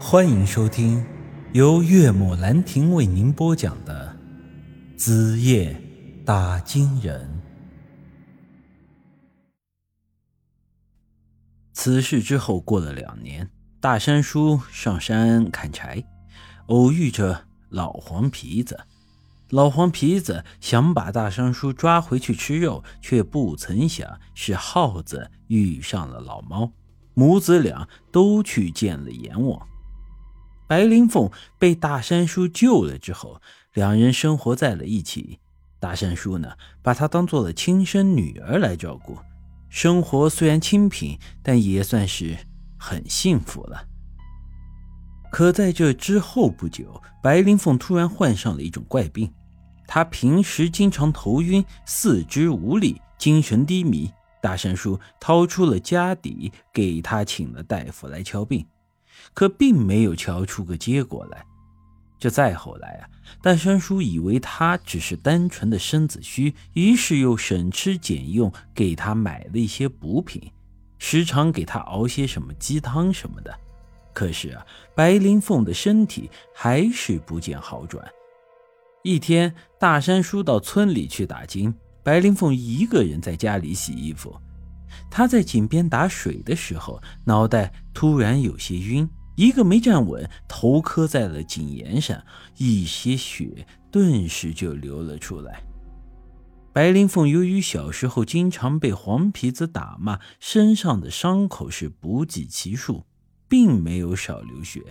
欢迎收听由岳母兰亭为您播讲的《子夜打金人》。此事之后过了两年，大山叔上山砍柴，偶遇着老黄皮子。老黄皮子想把大山叔抓回去吃肉，却不曾想是耗子遇上了老猫，母子俩都去见了阎王。白灵凤被大山叔救了之后，两人生活在了一起。大山叔呢，把她当做了亲生女儿来照顾，生活虽然清贫，但也算是很幸福了。可在这之后不久，白灵凤突然患上了一种怪病，她平时经常头晕、四肢无力、精神低迷。大山叔掏出了家底，给她请了大夫来瞧病。可并没有瞧出个结果来。这再后来啊，大山叔以为他只是单纯的身子虚，于是又省吃俭用给他买了一些补品，时常给他熬些什么鸡汤什么的。可是啊，白灵凤的身体还是不见好转。一天，大山叔到村里去打金，白灵凤一个人在家里洗衣服。他在井边打水的时候，脑袋突然有些晕，一个没站稳，头磕在了井沿上，一些血顿时就流了出来。白灵凤由于小时候经常被黄皮子打骂，身上的伤口是不计其数，并没有少流血。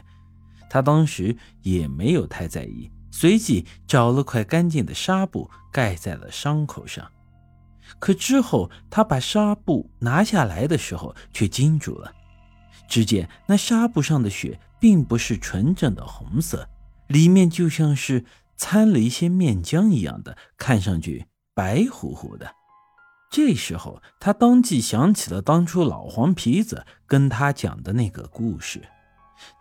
他当时也没有太在意，随即找了块干净的纱布盖在了伤口上。可之后，他把纱布拿下来的时候，却惊住了。只见那纱布上的血并不是纯正的红色，里面就像是掺了一些面浆一样的，看上去白乎乎的。这时候，他当即想起了当初老黄皮子跟他讲的那个故事。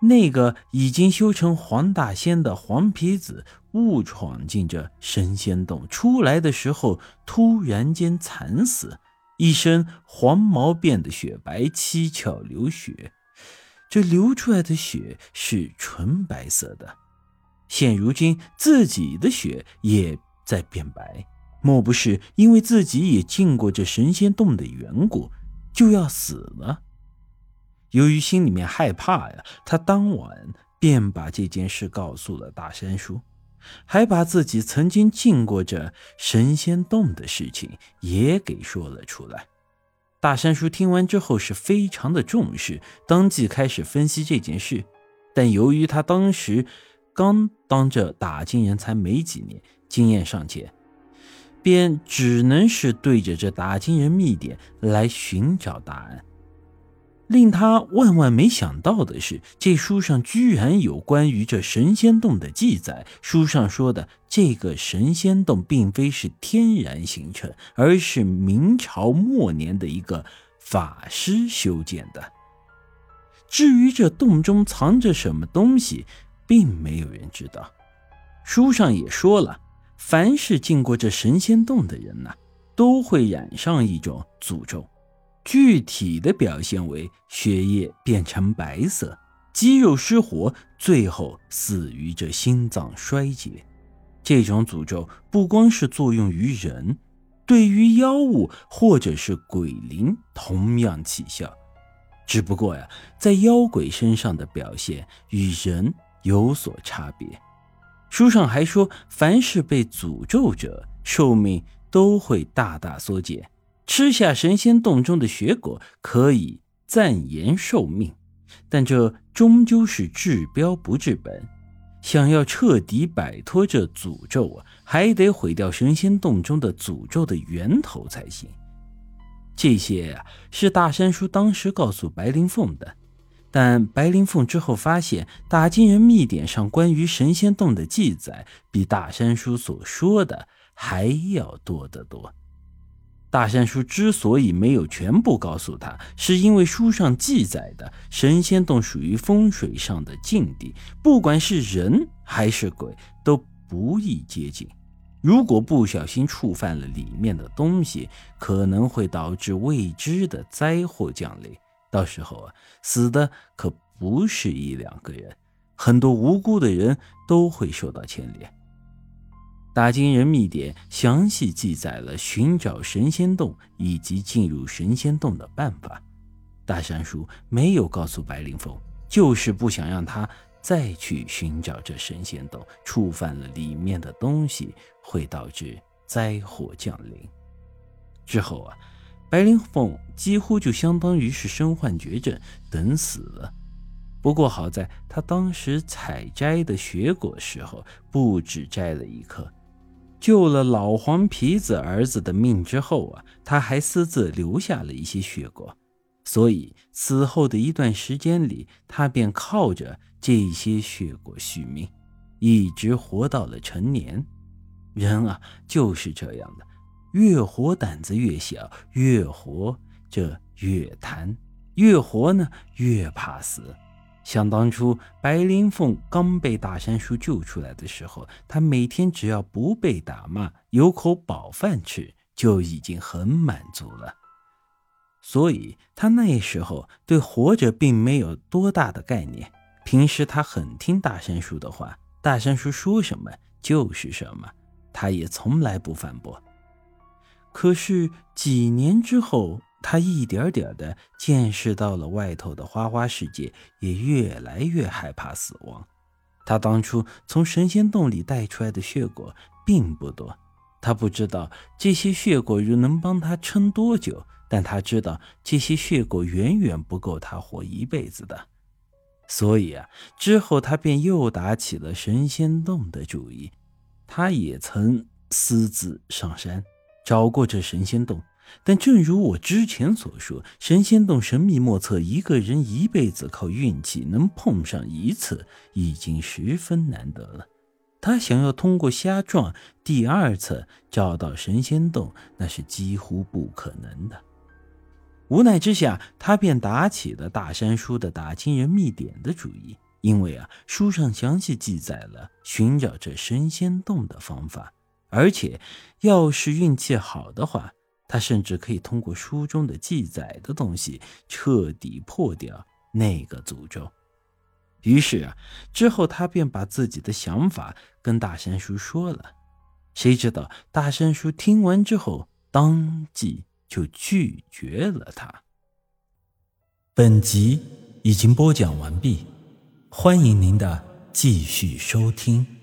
那个已经修成黄大仙的黄皮子误闯进这神仙洞，出来的时候突然间惨死，一身黄毛变得雪白，七窍流血。这流出来的血是纯白色的，现如今自己的血也在变白，莫不是因为自己也进过这神仙洞的缘故，就要死了？由于心里面害怕呀，他当晚便把这件事告诉了大山叔，还把自己曾经进过这神仙洞的事情也给说了出来。大山叔听完之后是非常的重视，当即开始分析这件事。但由于他当时刚当这打金人才没几年，经验尚浅，便只能是对着这打金人秘典来寻找答案。令他万万没想到的是，这书上居然有关于这神仙洞的记载。书上说的这个神仙洞并非是天然形成，而是明朝末年的一个法师修建的。至于这洞中藏着什么东西，并没有人知道。书上也说了，凡是进过这神仙洞的人呐，都会染上一种诅咒。具体的表现为血液变成白色，肌肉失活，最后死于这心脏衰竭。这种诅咒不光是作用于人，对于妖物或者是鬼灵同样起效。只不过呀，在妖鬼身上的表现与人有所差别。书上还说，凡是被诅咒者，寿命都会大大缩减。吃下神仙洞中的血果可以暂延寿命，但这终究是治标不治本。想要彻底摆脱这诅咒啊，还得毁掉神仙洞中的诅咒的源头才行。这些啊，是大山叔当时告诉白灵凤的。但白灵凤之后发现，打金人秘典上关于神仙洞的记载，比大山叔所说的还要多得多。大山叔之所以没有全部告诉他，是因为书上记载的神仙洞属于风水上的禁地，不管是人还是鬼都不宜接近。如果不小心触犯了里面的东西，可能会导致未知的灾祸降临，到时候啊，死的可不是一两个人，很多无辜的人都会受到牵连。大金人秘典详细记载了寻找神仙洞以及进入神仙洞的办法。大山叔没有告诉白灵凤，就是不想让他再去寻找这神仙洞，触犯了里面的东西会导致灾祸降临。之后啊，白灵凤几乎就相当于是身患绝症，等死了。不过好在他当时采摘的雪果时候，不止摘了一颗。救了老黄皮子儿子的命之后啊，他还私自留下了一些血果，所以此后的一段时间里，他便靠着这些血果续命，一直活到了成年。人啊，就是这样的，越活胆子越小，越活这越贪，越活呢越怕死。想当初，白灵凤刚被大山叔救出来的时候，她每天只要不被打骂，有口饱饭吃，就已经很满足了。所以，她那时候对活着并没有多大的概念。平时她很听大山叔的话，大山叔说什么就是什么，她也从来不反驳。可是几年之后，他一点点的见识到了外头的花花世界，也越来越害怕死亡。他当初从神仙洞里带出来的血果并不多，他不知道这些血果能帮他撑多久，但他知道这些血果远远不够他活一辈子的。所以啊，之后他便又打起了神仙洞的主意。他也曾私自上山找过这神仙洞。但正如我之前所说，神仙洞神秘莫测，一个人一辈子靠运气能碰上一次，已经十分难得了。他想要通过瞎撞第二次找到神仙洞，那是几乎不可能的。无奈之下，他便打起了大山叔的打金人秘典的主意，因为啊，书上详细记载了寻找这神仙洞的方法，而且要是运气好的话。他甚至可以通过书中的记载的东西，彻底破掉那个诅咒。于是啊，之后他便把自己的想法跟大山叔说了。谁知道大山叔听完之后，当即就拒绝了他。本集已经播讲完毕，欢迎您的继续收听。